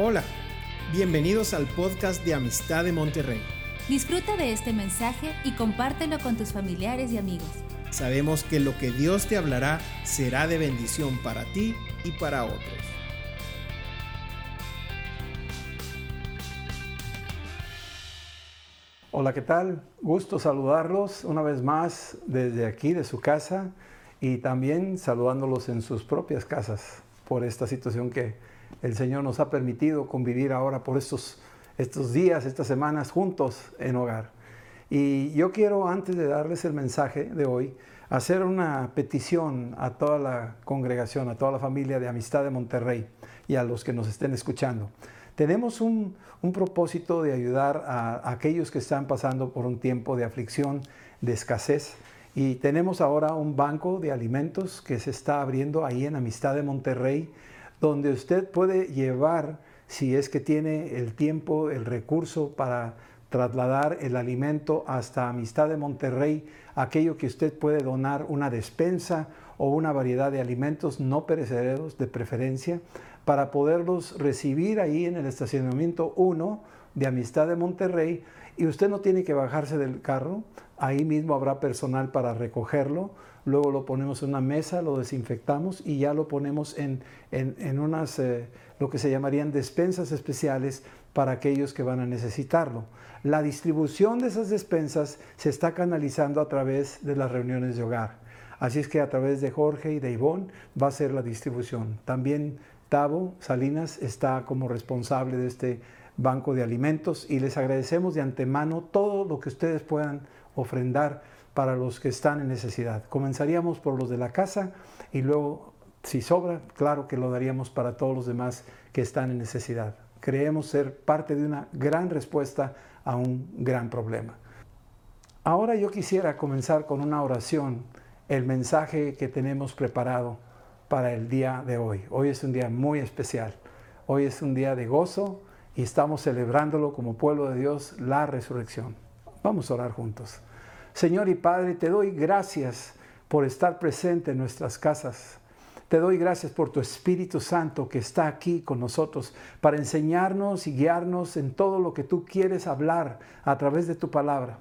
Hola, bienvenidos al podcast de Amistad de Monterrey. Disfruta de este mensaje y compártelo con tus familiares y amigos. Sabemos que lo que Dios te hablará será de bendición para ti y para otros. Hola, ¿qué tal? Gusto saludarlos una vez más desde aquí, de su casa, y también saludándolos en sus propias casas por esta situación que el Señor nos ha permitido convivir ahora por estos, estos días, estas semanas juntos en hogar. Y yo quiero, antes de darles el mensaje de hoy, hacer una petición a toda la congregación, a toda la familia de Amistad de Monterrey y a los que nos estén escuchando. Tenemos un, un propósito de ayudar a aquellos que están pasando por un tiempo de aflicción, de escasez. Y tenemos ahora un banco de alimentos que se está abriendo ahí en Amistad de Monterrey donde usted puede llevar, si es que tiene el tiempo, el recurso para trasladar el alimento hasta Amistad de Monterrey, aquello que usted puede donar, una despensa o una variedad de alimentos no perecederos de preferencia, para poderlos recibir ahí en el estacionamiento 1 de Amistad de Monterrey y usted no tiene que bajarse del carro, ahí mismo habrá personal para recogerlo luego lo ponemos en una mesa, lo desinfectamos y ya lo ponemos en, unas, eh, lo que se llamarían despensas especiales para aquellos que van a necesitarlo. La distribución de esas despensas se está canalizando a través de las reuniones de hogar. Así es que a través de Jorge y de Ivonne va a ser la distribución. También Tavo Salinas está como responsable de este banco de alimentos y les agradecemos de antemano todo lo que ustedes puedan ofrendar para los que están en necesidad. Comenzaríamos por los de la casa y luego, si sobra, claro que lo daríamos para todos los demás que están en necesidad. Creemos ser parte de una gran respuesta a un gran problema. Ahora yo quisiera comenzar con una oración, el mensaje que tenemos preparado para el día de hoy. Hoy es un día muy especial. Hoy es un día de gozo y estamos celebrándolo como pueblo de Dios, la resurrección. Vamos a orar juntos. Señor y Padre, te doy gracias por estar presente en nuestras casas. Te doy gracias por tu Espíritu Santo que está aquí con nosotros para enseñarnos y guiarnos en todo lo que tú quieres hablar a través de tu palabra.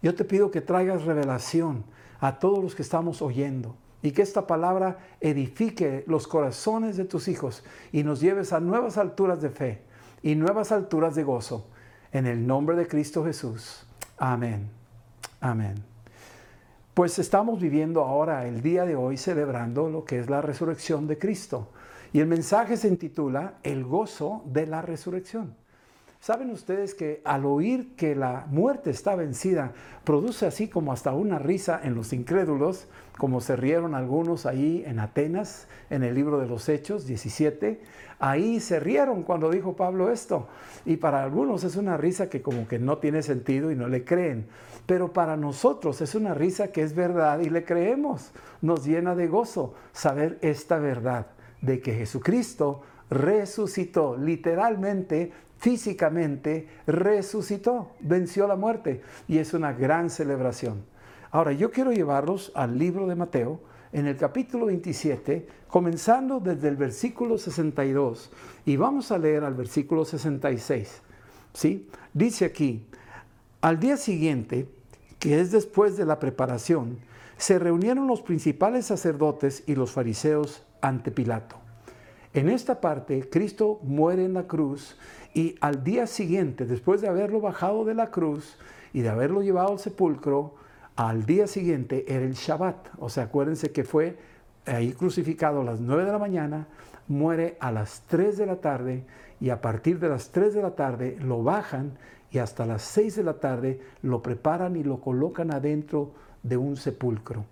Yo te pido que traigas revelación a todos los que estamos oyendo y que esta palabra edifique los corazones de tus hijos y nos lleves a nuevas alturas de fe y nuevas alturas de gozo. En el nombre de Cristo Jesús. Amén. Amén. Pues estamos viviendo ahora, el día de hoy, celebrando lo que es la resurrección de Cristo. Y el mensaje se intitula El gozo de la resurrección. ¿Saben ustedes que al oír que la muerte está vencida, produce así como hasta una risa en los incrédulos, como se rieron algunos ahí en Atenas, en el libro de los Hechos 17? Ahí se rieron cuando dijo Pablo esto. Y para algunos es una risa que como que no tiene sentido y no le creen. Pero para nosotros es una risa que es verdad y le creemos. Nos llena de gozo saber esta verdad de que Jesucristo resucitó, literalmente, físicamente, resucitó, venció la muerte y es una gran celebración. Ahora, yo quiero llevarlos al libro de Mateo, en el capítulo 27, comenzando desde el versículo 62, y vamos a leer al versículo 66. ¿sí? Dice aquí, al día siguiente, que es después de la preparación, se reunieron los principales sacerdotes y los fariseos ante Pilato. En esta parte, Cristo muere en la cruz y al día siguiente, después de haberlo bajado de la cruz y de haberlo llevado al sepulcro, al día siguiente era el Shabbat. O sea, acuérdense que fue ahí crucificado a las 9 de la mañana, muere a las 3 de la tarde y a partir de las 3 de la tarde lo bajan y hasta las 6 de la tarde lo preparan y lo colocan adentro de un sepulcro.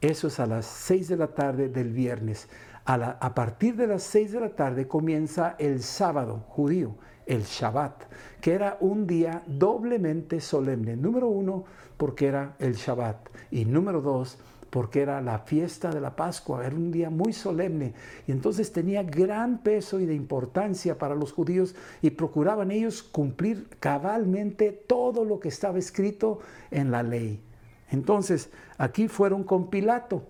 Eso es a las 6 de la tarde del viernes. A, partir de las 6 de la tarde comienza el sábado judío, el Shabbat, que era un día doblemente solemne. Número uno, porque era el Shabbat. Y número dos, porque era la fiesta de la Pascua, era un día muy solemne y entonces tenía gran peso y de importancia para los judíos y procuraban ellos cumplir cabalmente todo lo que estaba escrito en la ley. Entonces, aquí fueron con Pilato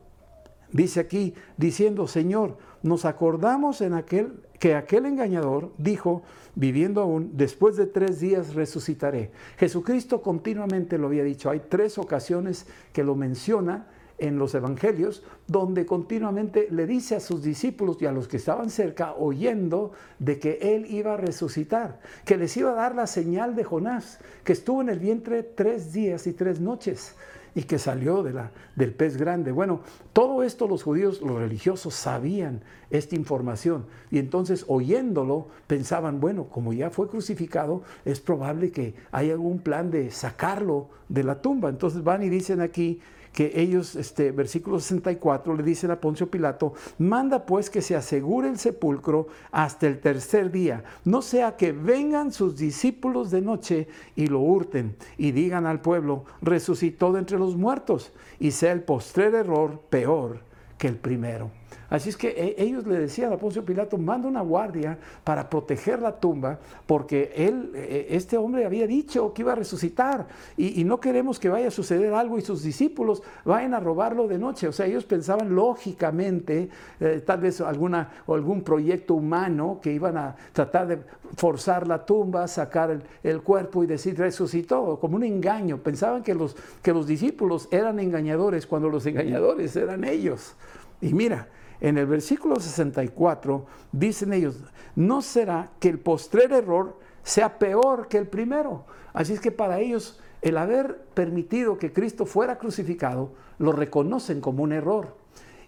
Dice aquí, diciendo, Señor, nos acordamos en aquel, que aquel engañador dijo, viviendo aún, después de tres días resucitaré. Jesucristo continuamente lo había dicho. Hay tres ocasiones que lo menciona en los evangelios, donde continuamente le dice a sus discípulos y a los que estaban cerca, oyendo de que él iba a resucitar, que les iba a dar la señal de Jonás, que estuvo en el vientre tres días y tres noches y que salió de la, del pez grande. Bueno, todo esto los judíos, los religiosos, sabían esta información y entonces oyéndolo pensaban, bueno, como ya fue crucificado, es probable que haya algún plan de sacarlo de la tumba. Entonces van y dicen aquí que ellos, este, versículo 64, le dicen a Poncio Pilato, manda pues que se asegure el sepulcro hasta el tercer día, no sea que vengan sus discípulos de noche y lo hurten y digan al pueblo, resucitó de entre los muertos, y sea el postrer error peor que el primero. Así es que eh, ellos le decían a Poncio Pilato, manda una guardia para proteger la tumba, porque él, eh, este hombre había dicho que iba a resucitar y, no queremos que vaya a suceder algo y sus discípulos vayan a robarlo de noche. O sea, ellos pensaban lógicamente, eh, tal vez alguna, algún proyecto humano que iban a tratar de forzar la tumba, sacar el, el cuerpo y decir resucitó, como un engaño. Pensaban que los, que los discípulos eran engañadores cuando los engañadores eran ellos. Y mira, en el versículo 64 dicen ellos, no será que el postrer error sea peor que el primero. Así es que para ellos el haber permitido que Cristo fuera crucificado lo reconocen como un error.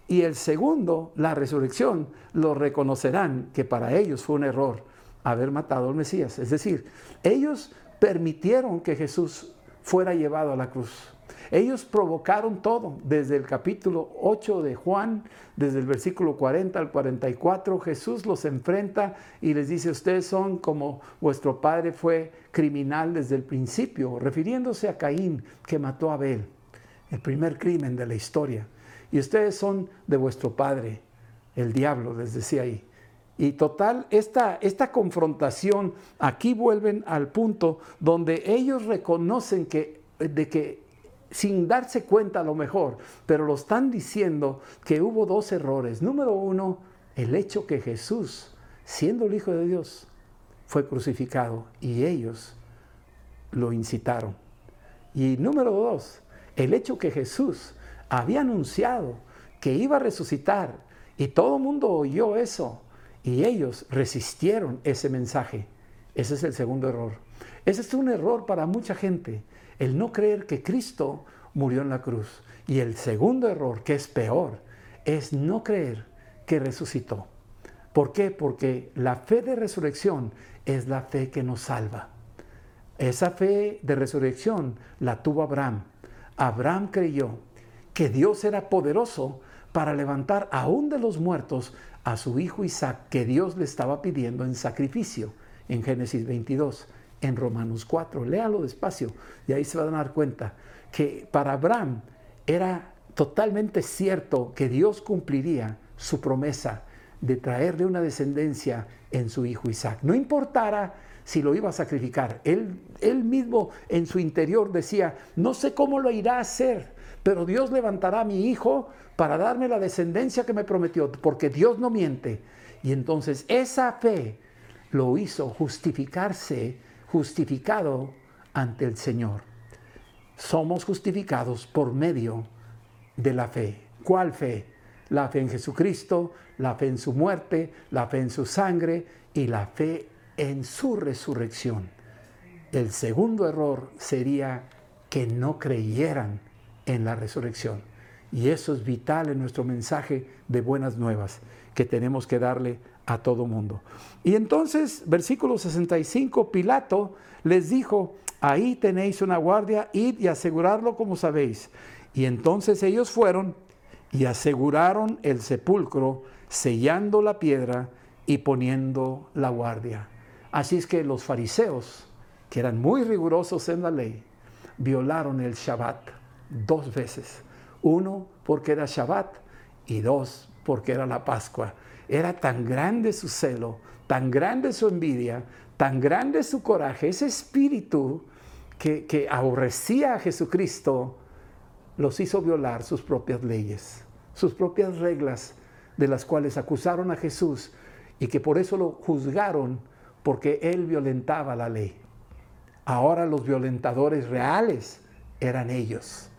Y el segundo, la resurrección, lo reconocerán que para ellos fue un error haber matado al Mesías. Es decir, ellos permitieron que Jesús fuera llevado a la cruz. Ellos provocaron todo, desde el capítulo 8 de Juan, desde el versículo 40 al 44, Jesús los enfrenta y les dice, ustedes son como vuestro padre fue criminal desde el principio, refiriéndose a Caín que mató a Abel, el primer crimen de la historia. Y ustedes son de vuestro padre, el diablo, les decía ahí. Y total, esta, esta confrontación, aquí vuelven al punto donde ellos reconocen que, de que sin darse cuenta a lo mejor, pero lo están diciendo que hubo dos errores. Número uno, el hecho que Jesús, siendo el Hijo de Dios, fue crucificado y ellos lo incitaron. Y número dos, el hecho que Jesús había anunciado que iba a resucitar y todo el mundo oyó eso y ellos resistieron ese mensaje. Ese es el segundo error. Ese es un error para mucha gente el no creer que Cristo murió en la cruz. Y el segundo error, que es peor, es no creer que resucitó. ¿Por qué? Porque la fe de resurrección es la fe que nos salva. Esa fe de resurrección la tuvo Abraham. Abraham creyó que Dios era poderoso para levantar aún de los muertos a su hijo Isaac, que Dios le estaba pidiendo en sacrificio en Génesis 22 en Romanos 4. Léalo despacio y ahí se van a dar cuenta que para Abraham era totalmente cierto que Dios cumpliría su promesa de traerle una descendencia en su hijo Isaac. No importara si lo iba a sacrificar. Él, él mismo en su interior decía, no sé cómo lo irá a hacer, pero Dios levantará a mi hijo para darme la descendencia que me prometió, porque Dios no miente. Y entonces esa fe lo hizo justificarse justificado ante el Señor. Somos justificados por medio de la fe. ¿Cuál fe? La fe en Jesucristo, la fe en su muerte, la fe en su sangre y la fe en su resurrección. El segundo error sería que no creyeran en la resurrección. Y eso es vital en nuestro mensaje de buenas nuevas que tenemos que darle a todo mundo. Y entonces, versículo 65, Pilato les dijo, ahí tenéis una guardia, id y asegurarlo como sabéis. Y entonces ellos fueron y aseguraron el sepulcro, sellando la piedra y poniendo la guardia. Así es que los fariseos, que eran muy rigurosos en la ley, violaron el Shabbat dos veces. Uno porque era Shabbat y dos porque era la Pascua. Era tan grande su celo, tan grande su envidia, tan grande su coraje, ese espíritu que, que aborrecía a Jesucristo, los hizo violar sus propias leyes, sus propias reglas de las cuales acusaron a Jesús y que por eso lo juzgaron porque él violentaba la ley. Ahora los violentadores reales eran ellos.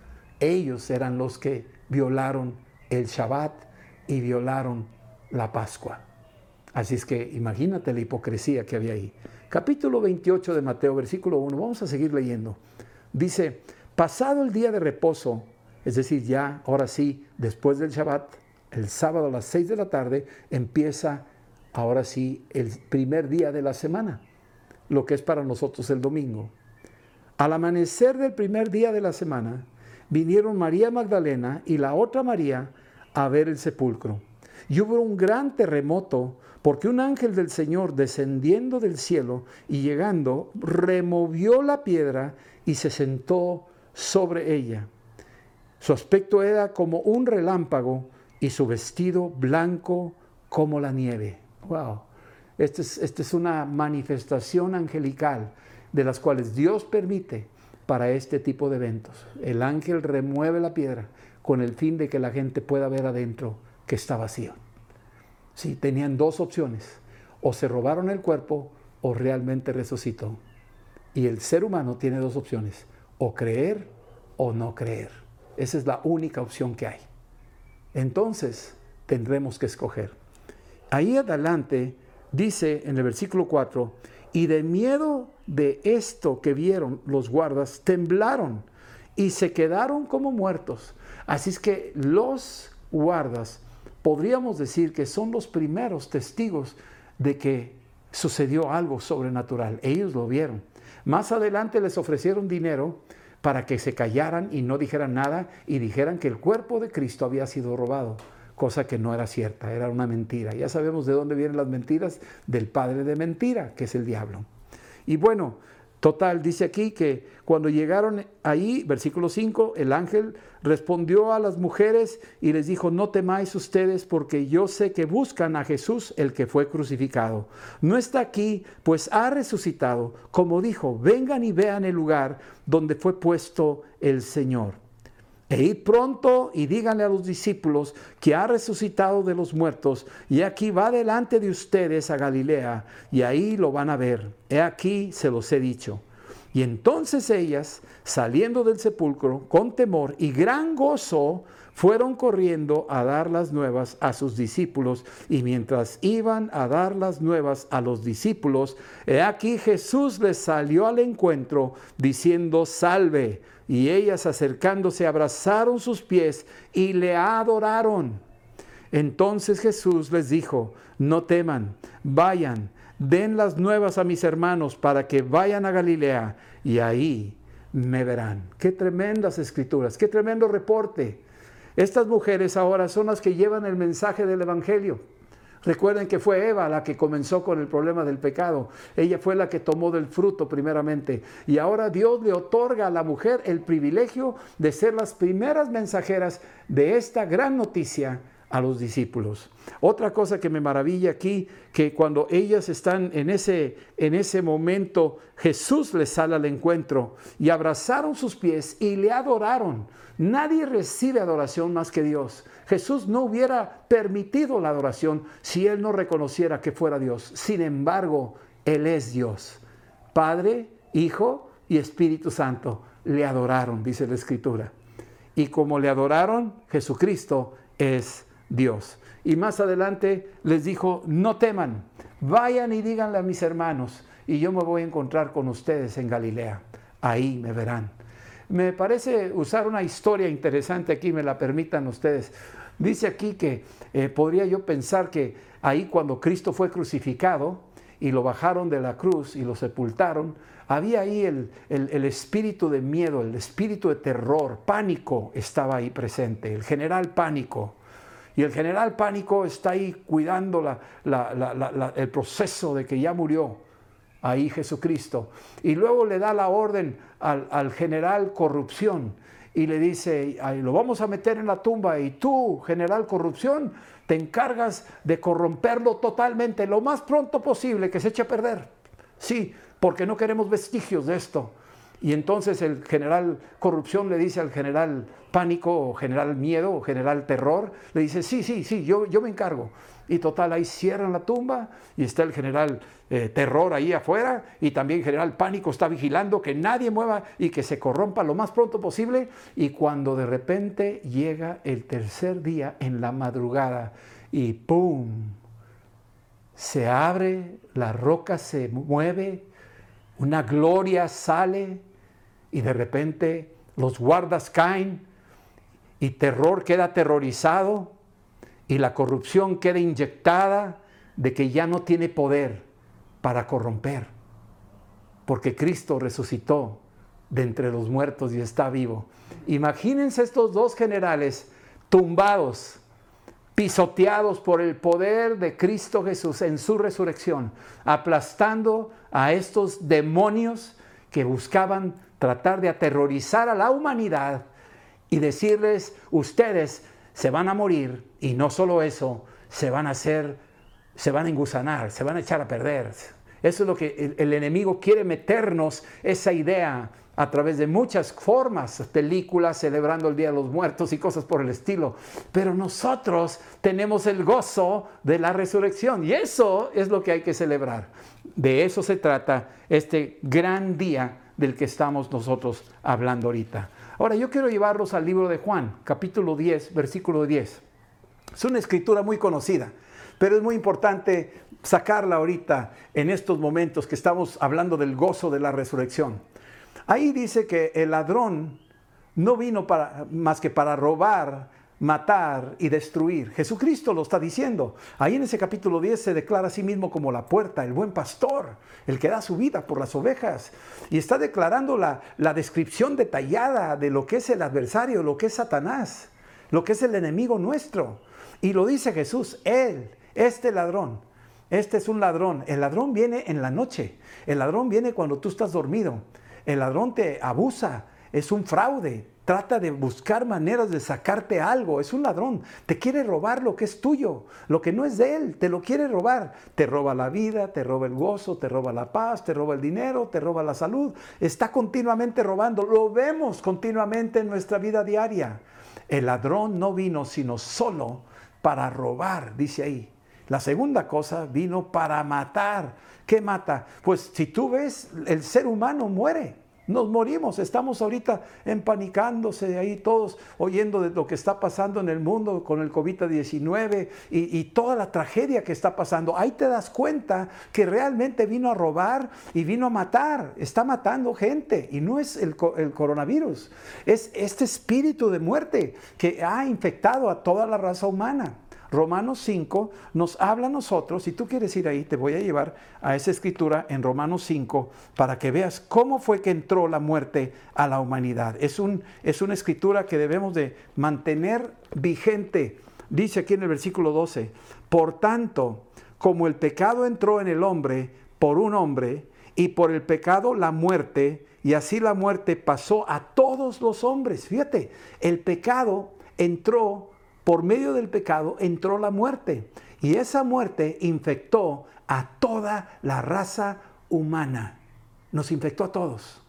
Ellos eran los que violaron el Shabbat y violaron la Pascua. Así es que imagínate la hipocresía que había ahí. Capítulo 28 de Mateo, versículo 1. Vamos a seguir leyendo. Dice, pasado el día de reposo, es decir, ya, ahora sí, después del Shabbat, el sábado a las 6 de la tarde, empieza, ahora sí, el primer día de la semana, lo que es para nosotros el domingo. Al amanecer del primer día de la semana, vinieron María Magdalena y la otra María a ver el sepulcro. Y hubo un gran terremoto porque un ángel del Señor descendiendo del cielo y llegando, removió la piedra y se sentó sobre ella. Su aspecto era como un relámpago y su vestido blanco como la nieve. Wow. Esta es, esta es una manifestación angelical de las cuales Dios permite para este tipo de eventos. El ángel remueve la piedra con el fin de que la gente pueda ver adentro que está vacío. Sí, tenían dos opciones. O se robaron el cuerpo o realmente resucitó. Y el ser humano tiene dos opciones. O creer o no creer. Esa es la única opción que hay. Entonces tendremos que escoger. Ahí adelante dice en el versículo 4, y de miedo de esto que vieron los guardas, temblaron y se quedaron como muertos. Así es que los guardas podríamos decir que son los primeros testigos de que sucedió algo sobrenatural. Ellos lo vieron. Más adelante les ofrecieron dinero para que se callaran y no dijeran nada y dijeran que el cuerpo de Cristo había sido robado, cosa que no era cierta, era una mentira. Ya sabemos de dónde vienen las mentiras, del padre de mentira, que es el diablo. Y bueno, Total, dice aquí que cuando llegaron ahí, versículo 5, el ángel respondió a las mujeres y les dijo, no temáis ustedes porque yo sé que buscan a Jesús el que fue crucificado. No está aquí, pues ha resucitado. Como dijo, vengan y vean el lugar donde fue puesto el Señor. E id pronto y díganle a los discípulos que ha resucitado de los muertos, y aquí va delante de ustedes a Galilea, y ahí lo van a ver. He aquí se los he dicho. Y entonces ellas, saliendo del sepulcro con temor y gran gozo, fueron corriendo a dar las nuevas a sus discípulos, y mientras iban a dar las nuevas a los discípulos, he aquí Jesús les salió al encuentro, diciendo, salve y ellas acercándose abrazaron sus pies y le adoraron. Entonces Jesús les dijo, no teman, vayan, den las nuevas a mis hermanos para que vayan a Galilea y ahí me verán. Qué tremendas escrituras, qué tremendo reporte. Estas mujeres ahora son las que llevan el mensaje del Evangelio. Recuerden que fue Eva la que comenzó con el problema del pecado. Ella fue la que tomó del fruto primeramente. Y ahora Dios le otorga a la mujer el privilegio de ser las primeras mensajeras de esta gran noticia a los discípulos. Otra cosa que me maravilla aquí, que cuando ellas están en ese, en ese momento, Jesús les sale al encuentro y abrazaron sus pies y le adoraron. Nadie recibe adoración más que Dios. Jesús no hubiera permitido la adoración si él no reconociera que fuera Dios. Sin embargo, Él es Dios. Padre, Hijo y Espíritu Santo le adoraron, dice la Escritura. Y como le adoraron, Jesucristo es Dios. Y más adelante les dijo, no teman, vayan y díganle a mis hermanos, y yo me voy a encontrar con ustedes en Galilea. Ahí me verán. Me parece usar una historia interesante aquí, me la permitan ustedes. Dice aquí que eh, podría yo pensar que ahí cuando Cristo fue crucificado y lo bajaron de la cruz y lo sepultaron, había ahí el, el, espíritu de miedo, el espíritu de terror, pánico estaba ahí presente, el general pánico. Y el general pánico está ahí cuidando el proceso de que ya murió ahí Jesucristo. Y luego le da la orden al, al general corrupción y le dice, lo vamos a meter en la tumba y tú, general corrupción, te encargas de corromperlo totalmente lo más pronto posible, que se eche a perder. Sí, porque no queremos vestigios de esto. Y entonces el general corrupción le dice al general pánico o general miedo o general terror, le dice, sí, sí, sí, yo, yo me encargo. Y total, ahí cierran la tumba y está el general eh, terror ahí afuera y también el general pánico está vigilando que nadie mueva y que se corrompa lo más pronto posible. Y cuando de repente llega el tercer día en la madrugada y ¡pum! Se abre, la roca se mueve, una gloria sale y de repente los guardas caen y terror queda aterrorizado y la corrupción queda inyectada de que ya no tiene poder para corromper, porque Cristo resucitó de entre los muertos y está vivo. Imagínense estos dos generales tumbados, pisoteados por el poder de Cristo Jesús en su resurrección, aplastando a estos demonios que buscaban tratar de aterrorizar a la humanidad y decirles, ustedes se van a morir y no solo eso, se van a hacer, se van a engusanar, se van a echar a perder. Eso es lo que el, el enemigo quiere meternos, esa idea a través de muchas formas, películas celebrando el Día de los Muertos y cosas por el estilo. Pero nosotros tenemos el gozo de la resurrección y eso es lo que hay que celebrar. De eso se trata este gran día del que estamos nosotros hablando ahorita. Ahora yo quiero llevarlos al libro de Juan, capítulo 10, versículo 10. Es una escritura muy conocida, pero es muy importante sacarla ahorita en estos momentos que estamos hablando del gozo de la resurrección. Ahí dice que el ladrón no vino para, más que para robar, matar y destruir. Jesucristo lo está diciendo. Ahí en ese capítulo 10 se declara a sí mismo como la puerta, el buen pastor, el que da su vida por las ovejas. Y está declarando la, la descripción detallada de lo que es el adversario, lo que es Satanás, lo que es el enemigo nuestro. Y lo dice Jesús, Él, este ladrón, este es un ladrón. El ladrón viene en la noche. El ladrón viene cuando tú estás dormido. El ladrón te abusa. Es un fraude trata de buscar maneras de sacarte algo. Es un ladrón. Te quiere robar lo que es tuyo, lo que no es de él. Te lo quiere robar. Te roba la vida, te roba el gozo, te roba la paz, te roba el dinero, te roba la salud. Está continuamente robando. Lo vemos continuamente en nuestra vida diaria. El ladrón no vino sino solo para robar, dice ahí. La segunda cosa vino para matar. ¿Qué mata? Pues si tú ves, el ser humano muere. Nos morimos, estamos ahorita empanicándose ahí todos, oyendo de lo que está pasando en el mundo con el COVID-19 y, y, toda la tragedia que está pasando. Ahí te das cuenta que realmente vino a robar y vino a matar, está matando gente y no es el, el coronavirus, es este espíritu de muerte que ha infectado a toda la raza humana. Romanos 5 nos habla a nosotros, si tú quieres ir ahí, te voy a llevar a esa escritura en Romanos 5 para que veas cómo fue que entró la muerte a la humanidad. Es, un, es una escritura que debemos de mantener vigente. Dice aquí en el versículo 12, por tanto, como el pecado entró en el hombre por un hombre, y por el pecado la muerte, y así la muerte pasó a todos los hombres. Fíjate, el pecado entró por medio del pecado entró la muerte y esa muerte infectó a toda la raza humana. Nos infectó a todos.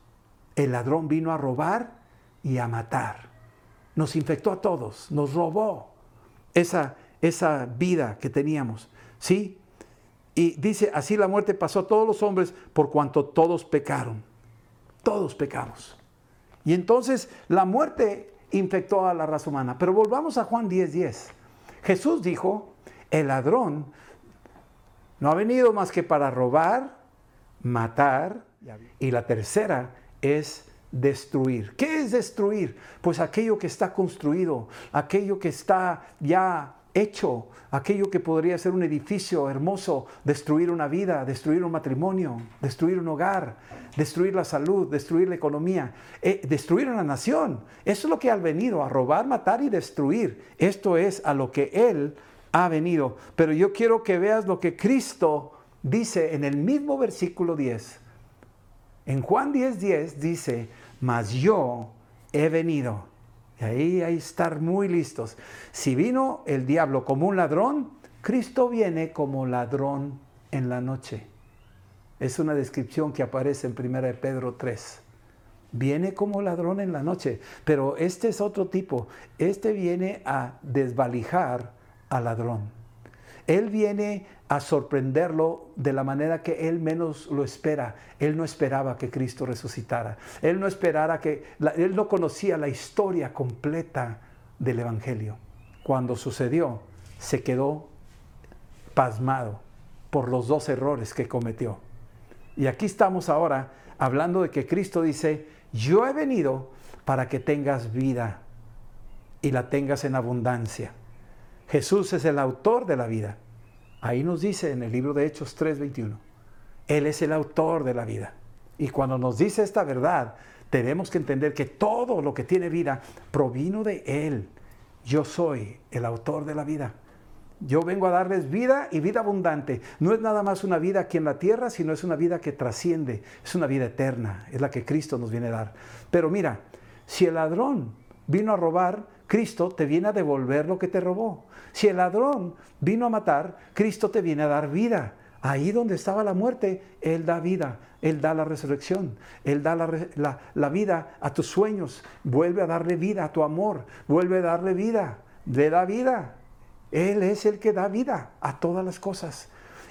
El ladrón vino a robar y a matar. Nos infectó a todos, nos robó esa, esa vida que teníamos. ¿Sí? Y dice, así la muerte pasó a todos los hombres por cuanto todos pecaron. Todos pecamos. Y entonces la muerte infectó a la raza humana. Pero volvamos a Juan 10:10. 10. Jesús dijo, el ladrón no ha venido más que para robar, matar, y la tercera es destruir. ¿Qué es destruir? Pues aquello que está construido, aquello que está ya hecho, aquello que podría ser un edificio hermoso, destruir una vida, destruir un matrimonio, destruir un hogar, destruir la salud, destruir la economía, eh, destruir una nación. Eso es lo que ha venido, a robar, matar y destruir. Esto es a lo que Él ha venido. Pero yo quiero que veas lo que Cristo dice en el mismo versículo 10. En Juan 10:10 10 dice, mas yo he venido y ahí hay que estar muy listos. Si vino el diablo como un ladrón, Cristo viene como ladrón en la noche. Es una descripción que aparece en 1 Pedro 3. viene como ladrón en la noche, pero este es otro tipo. Este viene a desvalijar al ladrón. Él viene a sorprenderlo de la manera que él menos lo espera. Él no esperaba que Cristo resucitara. Él no esperara que él no conocía la historia completa del evangelio. Cuando sucedió, se quedó pasmado por los dos errores que cometió. Y aquí estamos ahora hablando de que Cristo dice, yo he venido para que tengas vida y la tengas en abundancia. Jesús es el autor de la vida. Ahí nos dice en el libro de Hechos 3:21. Él es el autor de la vida. Y cuando nos dice esta verdad, tenemos que entender que todo lo que tiene vida provino de Él. Yo soy el autor de la vida. Yo vengo a darles vida y vida abundante. No es nada más una vida aquí en la tierra, sino es una vida que trasciende, es una vida eterna, es la que Cristo nos viene a dar. Pero mira, si el ladrón vino a robar, Cristo te viene a devolver lo que te robó. Si el ladrón vino a matar, Cristo te viene a dar vida. Ahí donde estaba la muerte, Él da vida, Él da la resurrección, Él da la, la, vida a tus sueños, vuelve a darle vida a tu amor, vuelve a darle vida, le da vida. Él es el que da vida a todas las cosas.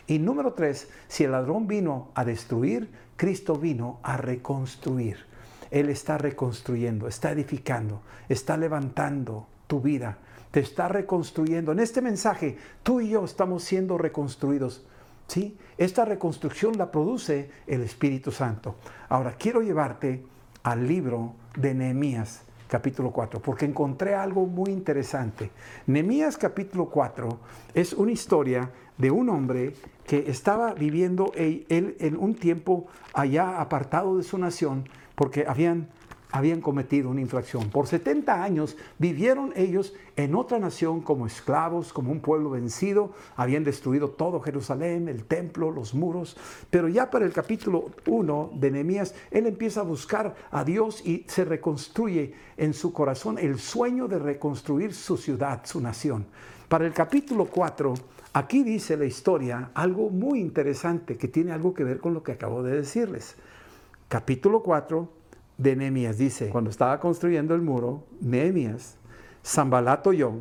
Y número tres, si el ladrón vino a destruir, Cristo vino a reconstruir. Él está reconstruyendo, está edificando, está levantando tu vida, te está reconstruyendo. En este mensaje, tú y yo estamos siendo reconstruidos. ¿sí? Esta reconstrucción la produce el Espíritu Santo. Ahora, quiero llevarte al libro de Nehemías capítulo 4, porque encontré algo muy interesante. Nehemías capítulo 4 es una historia de un hombre que estaba viviendo él en un tiempo allá apartado de su nación, porque habían habían cometido una infracción. Por 70 años vivieron ellos en otra nación como esclavos, como un pueblo vencido. Habían destruido todo Jerusalén, el templo, los muros. Pero ya para el capítulo 1 de Nehemías, él empieza a buscar a Dios y se reconstruye en su corazón el sueño de reconstruir su ciudad, su nación. Para el capítulo 4, aquí dice la historia algo muy interesante que tiene algo que ver con lo que acabo de decirles. Capítulo 4 de Nehemías. Dice, cuando estaba construyendo el muro, Nehemías, Zambalato yo,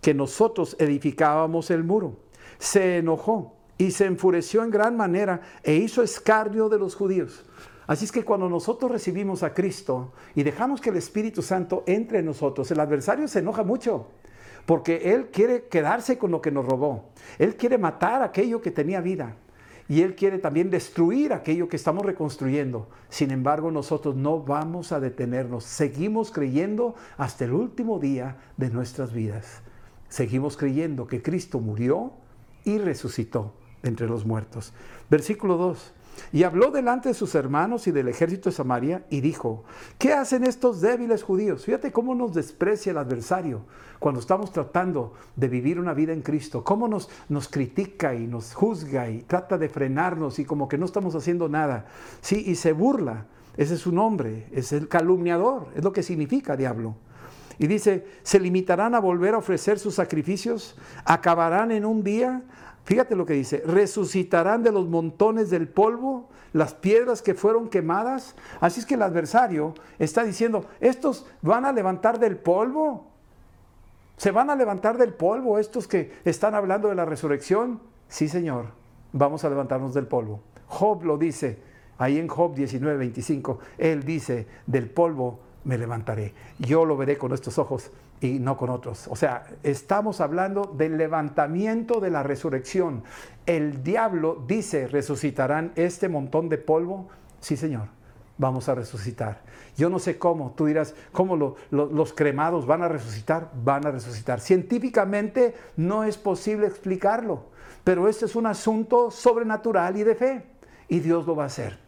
que nosotros edificábamos el muro, se enojó y se enfureció en gran manera e hizo escarnio de los judíos. Así es que cuando nosotros recibimos a Cristo y dejamos que el Espíritu Santo entre en nosotros, el adversario se enoja mucho porque él quiere quedarse con lo que nos robó. Él quiere matar aquello que tenía vida y Él quiere también destruir aquello que estamos reconstruyendo. Sin embargo, nosotros no vamos a detenernos. Seguimos creyendo hasta el último día de nuestras vidas. Seguimos creyendo que Cristo murió y resucitó entre los muertos. Versículo 2. Y habló delante de sus hermanos y del ejército de Samaria y dijo, ¿qué hacen estos débiles judíos? Fíjate cómo nos desprecia el adversario cuando estamos tratando de vivir una vida en Cristo, cómo nos, nos critica y nos juzga y trata de frenarnos y como que no estamos haciendo nada. Sí, y se burla. Ese es su nombre, es el calumniador, es lo que significa diablo. Y dice, ¿se limitarán a volver a ofrecer sus sacrificios? ¿Acabarán en un día? Fíjate lo que dice, resucitarán de los montones del polvo las piedras que fueron quemadas. Así es que el adversario está diciendo, estos van a levantar del polvo. ¿Se van a levantar del polvo estos que están hablando de la resurrección? Sí, Señor, vamos a levantarnos del polvo. Job lo dice, ahí en Job 19, 25, él dice, del polvo me levantaré. Yo lo veré con estos ojos y no con otros. O sea, estamos hablando del levantamiento de la resurrección. El diablo dice, resucitarán este montón de polvo. Sí, Señor, vamos a resucitar. Yo no sé cómo, tú dirás, ¿cómo los cremados van a resucitar? Van a resucitar. Científicamente no es posible explicarlo, pero este es un asunto sobrenatural y de fe, y Dios lo va a hacer.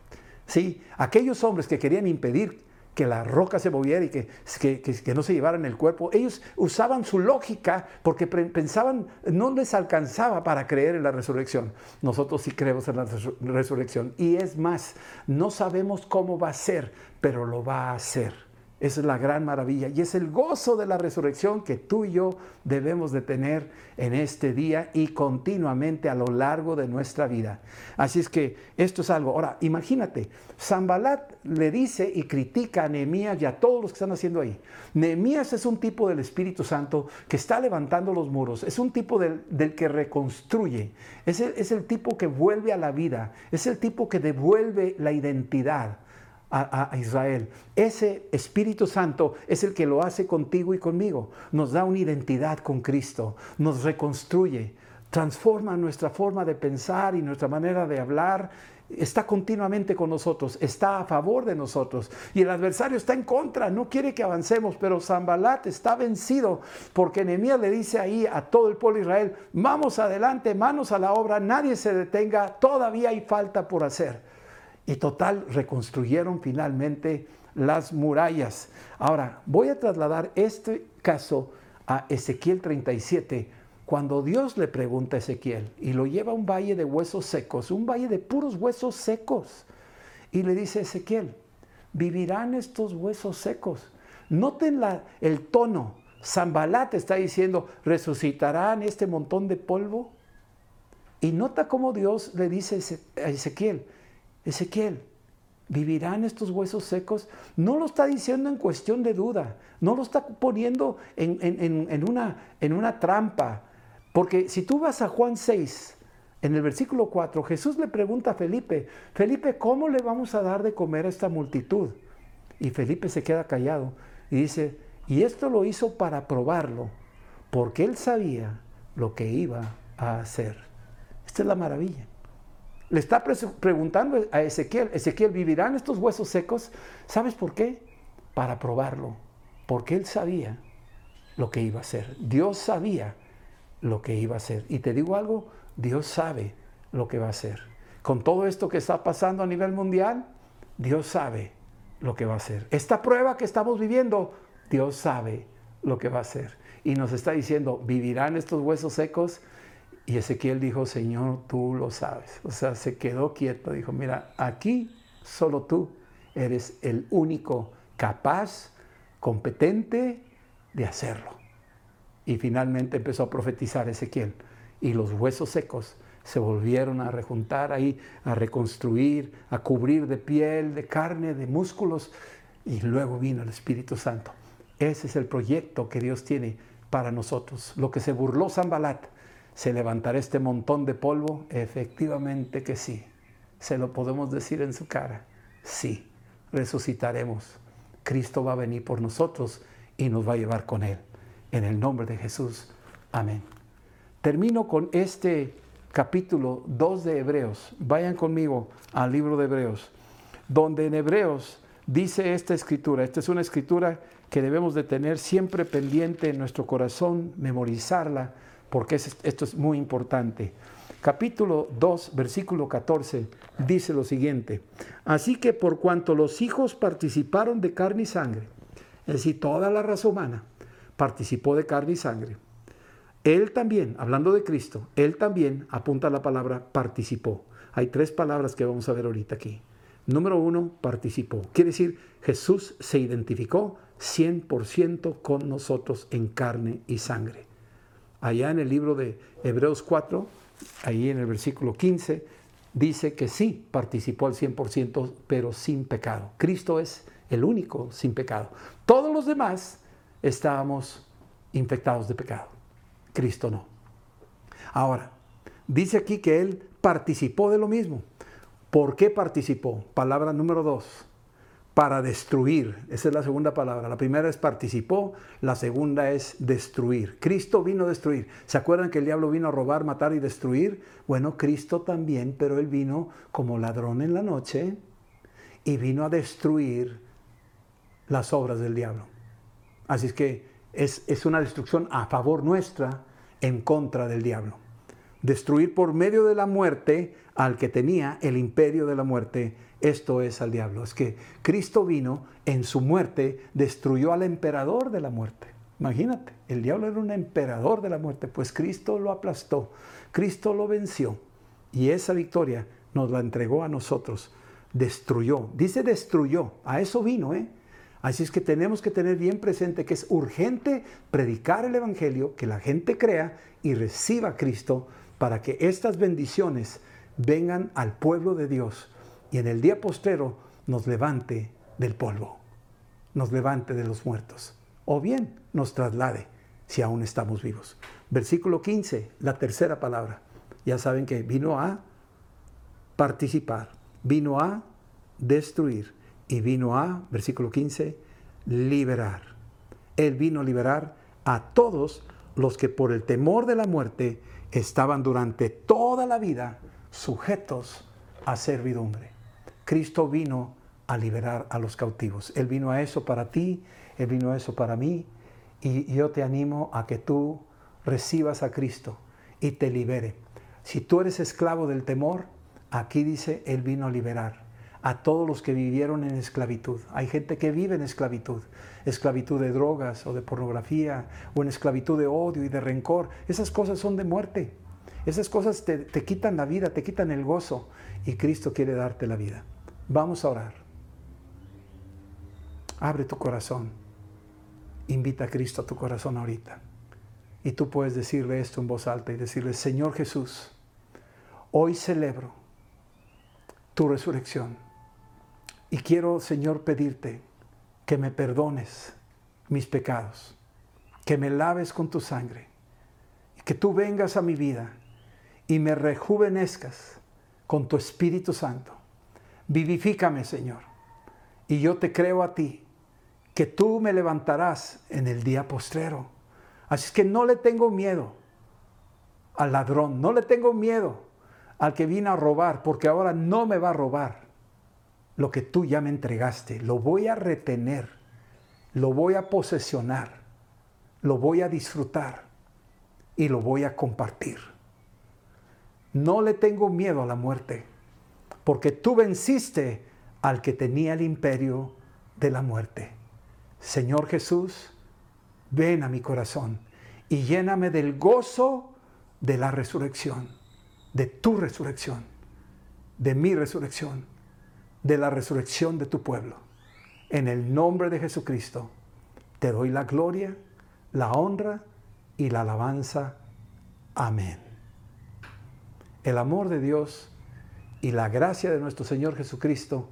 Sí, aquellos hombres que querían impedir que la roca se moviera y que, que, no se llevaran el cuerpo. Ellos usaban su lógica porque pensaban, no les alcanzaba para creer en la resurrección. Nosotros sí creemos en la resurrección. Y es más, no sabemos cómo va a ser, pero lo va a hacer. Esa es la gran maravilla y es el gozo de la resurrección que tú y yo debemos de tener en este día y continuamente a lo largo de nuestra vida. Así es que esto es algo. Ahora, imagínate, Zambalat le dice y critica a Nehemías y a todos los que están haciendo ahí. Nehemías es un tipo del Espíritu Santo que está levantando los muros, es un tipo del, que reconstruye, es es el tipo que vuelve a la vida, es el tipo que devuelve la identidad a, Israel. Ese Espíritu Santo es el que lo hace contigo y conmigo. Nos da una identidad con Cristo, nos reconstruye, transforma nuestra forma de pensar y nuestra manera de hablar está continuamente con nosotros, está a favor de nosotros. Y el adversario está en contra, no quiere que avancemos, pero Zambalat está vencido porque Nehemías le dice ahí a todo el pueblo de Israel, vamos adelante, manos a la obra, nadie se detenga, todavía hay falta por hacer. Y total, reconstruyeron finalmente las murallas. Ahora, voy a trasladar este caso a Ezequiel 37, cuando Dios le pregunta a Ezequiel y lo lleva a un valle de huesos secos, un valle de puros huesos secos, y le dice a Ezequiel, vivirán estos huesos secos. Noten el tono. Zambalat está diciendo, resucitarán este montón de polvo. Y nota cómo Dios le dice a Ezequiel, Ezequiel, ¿vivirán estos huesos secos? No lo está diciendo en cuestión de duda, no lo está poniendo en, una, en una trampa. Porque si tú vas a Juan 6, en el versículo 4, Jesús le pregunta a Felipe, Felipe, ¿cómo le vamos a dar de comer a esta multitud? Y Felipe se queda callado y dice, y esto lo hizo para probarlo, porque él sabía lo que iba a hacer. Esta es la maravilla. Le está preguntando a Ezequiel, Ezequiel, ¿vivirán estos huesos secos? ¿Sabes por qué? Para probarlo, porque él sabía lo que iba a hacer. Dios sabía lo que iba a hacer. Y te digo algo, Dios sabe lo que va a hacer. Con todo esto que está pasando a nivel mundial, Dios sabe lo que va a hacer. Esta prueba que estamos viviendo, Dios sabe lo que va a hacer. Y nos está diciendo, ¿vivirán estos huesos secos? Y Ezequiel dijo, Señor, tú lo sabes. O sea, se quedó quieto, dijo, mira, aquí solo tú eres el único capaz, competente de hacerlo. Y finalmente empezó a profetizar Ezequiel. Y los huesos secos se volvieron a rejuntar ahí, a reconstruir, a cubrir de piel, de carne, de músculos. Y luego vino el Espíritu Santo. Ese es el proyecto que Dios tiene para nosotros. Lo que se burló Zambalat ¿Se levantará este montón de polvo? Efectivamente que sí. Se lo podemos decir en su cara. Sí, resucitaremos. Cristo va a venir por nosotros y nos va a llevar con Él. En el nombre de Jesús. Amén. Termino con este capítulo 2 de Hebreos. Vayan conmigo al libro de Hebreos, donde en Hebreos dice esta escritura. Esta es una escritura que debemos de tener siempre pendiente en nuestro corazón, memorizarla porque esto es muy importante. Capítulo 2, versículo 14, dice lo siguiente, así que por cuanto los hijos participaron de carne y sangre, es decir, toda la raza humana participó de carne y sangre, él también, hablando de Cristo, él también apunta la palabra participó. Hay tres palabras que vamos a ver ahorita aquí. Número uno, participó. Quiere decir, Jesús se identificó 100% con nosotros en carne y sangre allá en el libro de Hebreos 4, ahí en el versículo 15, dice que sí participó al 100%, pero sin pecado. Cristo es el único sin pecado. Todos los demás estábamos infectados de pecado. Cristo no. Ahora, dice aquí que Él participó de lo mismo. ¿Por qué participó? Palabra número dos para destruir. Esa es la segunda palabra. La primera es participó, la segunda es destruir. Cristo vino a destruir. ¿Se acuerdan que el diablo vino a robar, matar y destruir? Bueno, Cristo también, pero él vino como ladrón en la noche y vino a destruir las obras del diablo. Así es que es, es una destrucción a favor nuestra en contra del diablo. Destruir por medio de la muerte al que tenía el imperio de la muerte esto es al diablo. Es que Cristo vino en su muerte, destruyó al emperador de la muerte. Imagínate, el diablo era un emperador de la muerte, pues Cristo lo aplastó, Cristo lo venció y esa victoria nos la entregó a nosotros. Destruyó, dice destruyó, a eso vino, ¿eh? Así es que tenemos que tener bien presente que es urgente predicar el Evangelio, que la gente crea y reciba a Cristo para que estas bendiciones vengan al pueblo de Dios y en el día postero nos levante del polvo, nos levante de los muertos, o bien nos traslade si aún estamos vivos. Versículo 15, la tercera palabra. Ya saben que vino a participar, vino a destruir y vino a, versículo 15, liberar. Él vino a liberar a todos los que por el temor de la muerte estaban durante toda la vida sujetos a servidumbre. Cristo vino a liberar a los cautivos. Él vino a eso para ti, Él vino a eso para mí. Y yo te animo a que tú recibas a Cristo y te libere. Si tú eres esclavo del temor, aquí dice, Él vino a liberar a todos los que vivieron en esclavitud. Hay gente que vive en esclavitud, esclavitud de drogas o de pornografía, o en esclavitud de odio y de rencor. Esas cosas son de muerte. Esas cosas te, te quitan la vida, te quitan el gozo, y Cristo quiere darte la vida. Vamos a orar. Abre tu corazón. Invita a Cristo a tu corazón ahorita. Y tú puedes decirle esto en voz alta y decirle, Señor Jesús, hoy celebro tu resurrección. Y quiero, Señor, pedirte que me perdones mis pecados, que me laves con tu sangre, que tú vengas a mi vida y me rejuvenezcas con tu Espíritu Santo. Vivifícame, Señor, y yo te creo a ti, que tú me levantarás en el día postrero. Así que no le tengo miedo al ladrón, no le tengo miedo al que vino a robar, porque ahora no me va a robar lo que tú ya me entregaste, lo voy a retener, lo voy a posesionar, lo voy a disfrutar y lo voy a compartir. No le tengo miedo a la muerte, porque tú venciste al que tenía el imperio de la muerte. Señor Jesús, ven a mi corazón y lléname del gozo de la resurrección, de tu resurrección, de mi resurrección de la resurrección de tu pueblo. En el nombre de Jesucristo, te doy la gloria, la honra y la alabanza. Amén. El amor de Dios y la gracia de nuestro Señor Jesucristo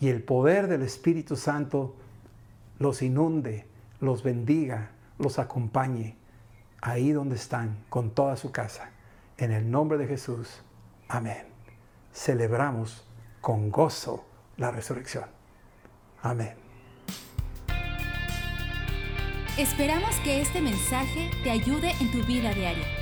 y el poder del Espíritu Santo los inunde, los bendiga, los acompañe ahí donde están, con toda su casa. En el nombre de Jesús. Amén. Celebramos con gozo la resurrección. Amén. Esperamos que este mensaje te ayude en tu vida diaria.